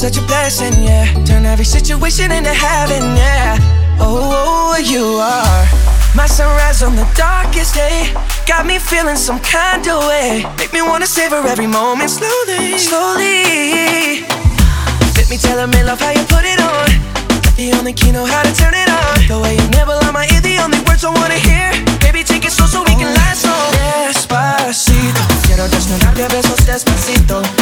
such a blessing, yeah. Turn every situation into heaven, yeah. On the darkest day. Got me feeling some kind of way. Make me wanna savor every moment slowly, slowly. Let me tell me love how you put it on. The only key know how to turn it on. The way you nibble on my ear, the only words I wanna hear. Baby, take it slow so we can last on. Despacito, quiero desnudarte a besos despacito.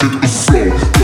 Hit the floor.